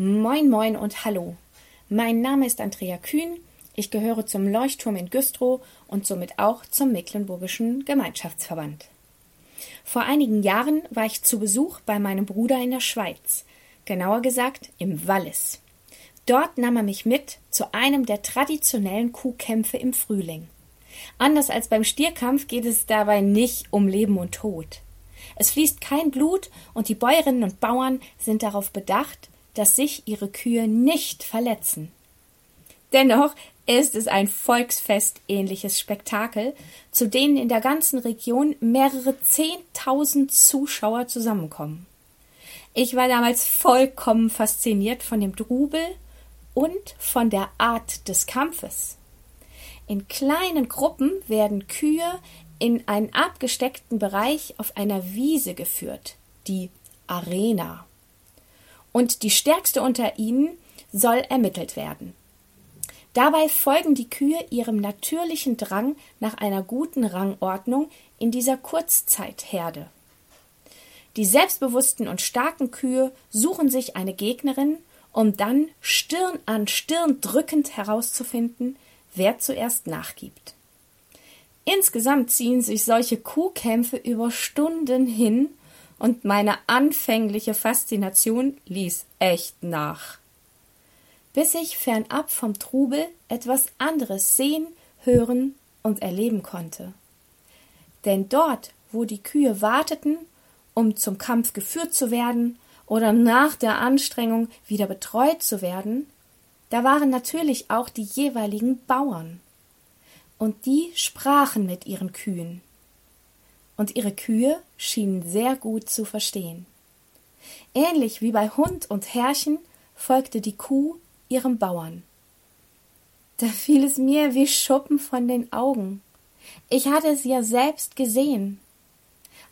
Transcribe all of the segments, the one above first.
Moin, moin und hallo. Mein Name ist Andrea Kühn. Ich gehöre zum Leuchtturm in Güstrow und somit auch zum Mecklenburgischen Gemeinschaftsverband. Vor einigen Jahren war ich zu Besuch bei meinem Bruder in der Schweiz, genauer gesagt im Wallis. Dort nahm er mich mit zu einem der traditionellen Kuhkämpfe im Frühling. Anders als beim Stierkampf geht es dabei nicht um Leben und Tod. Es fließt kein Blut und die Bäuerinnen und Bauern sind darauf bedacht, dass sich ihre Kühe nicht verletzen. Dennoch ist es ein volksfestähnliches Spektakel, zu denen in der ganzen Region mehrere Zehntausend Zuschauer zusammenkommen. Ich war damals vollkommen fasziniert von dem Drubel und von der Art des Kampfes. In kleinen Gruppen werden Kühe in einen abgesteckten Bereich auf einer Wiese geführt, die Arena und die stärkste unter ihnen soll ermittelt werden. Dabei folgen die Kühe ihrem natürlichen Drang nach einer guten Rangordnung in dieser Kurzzeitherde. Die selbstbewussten und starken Kühe suchen sich eine Gegnerin, um dann Stirn an Stirn drückend herauszufinden, wer zuerst nachgibt. Insgesamt ziehen sich solche Kuhkämpfe über Stunden hin und meine anfängliche Faszination ließ echt nach. Bis ich fernab vom Trubel etwas anderes sehen, hören und erleben konnte. Denn dort, wo die Kühe warteten, um zum Kampf geführt zu werden oder nach der Anstrengung wieder betreut zu werden, da waren natürlich auch die jeweiligen Bauern. Und die sprachen mit ihren Kühen und ihre Kühe schienen sehr gut zu verstehen. Ähnlich wie bei Hund und Herrchen folgte die Kuh ihrem Bauern. Da fiel es mir wie Schuppen von den Augen. Ich hatte es ja selbst gesehen.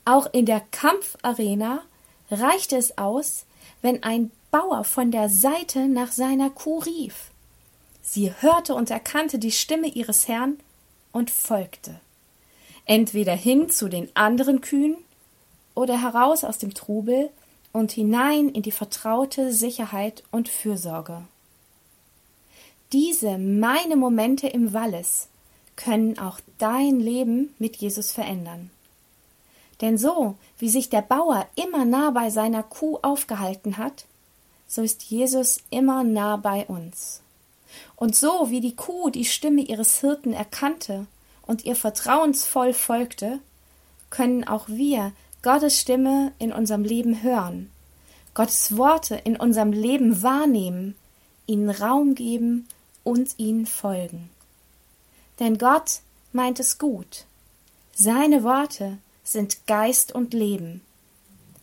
Auch in der Kampfarena reichte es aus, wenn ein Bauer von der Seite nach seiner Kuh rief. Sie hörte und erkannte die Stimme ihres Herrn und folgte entweder hin zu den anderen Kühen oder heraus aus dem Trubel und hinein in die vertraute Sicherheit und Fürsorge. Diese meine Momente im Wallis können auch dein Leben mit Jesus verändern. Denn so, wie sich der Bauer immer nah bei seiner Kuh aufgehalten hat, so ist Jesus immer nah bei uns. Und so wie die Kuh die Stimme ihres Hirten erkannte und ihr vertrauensvoll folgte, können auch wir Gottes Stimme in unserem Leben hören, Gottes Worte in unserem Leben wahrnehmen, ihnen Raum geben und ihnen folgen. Denn Gott meint es gut. Seine Worte sind Geist und Leben.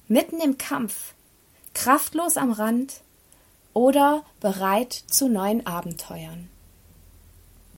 Mitten im Kampf, kraftlos am Rand oder bereit zu neuen Abenteuern.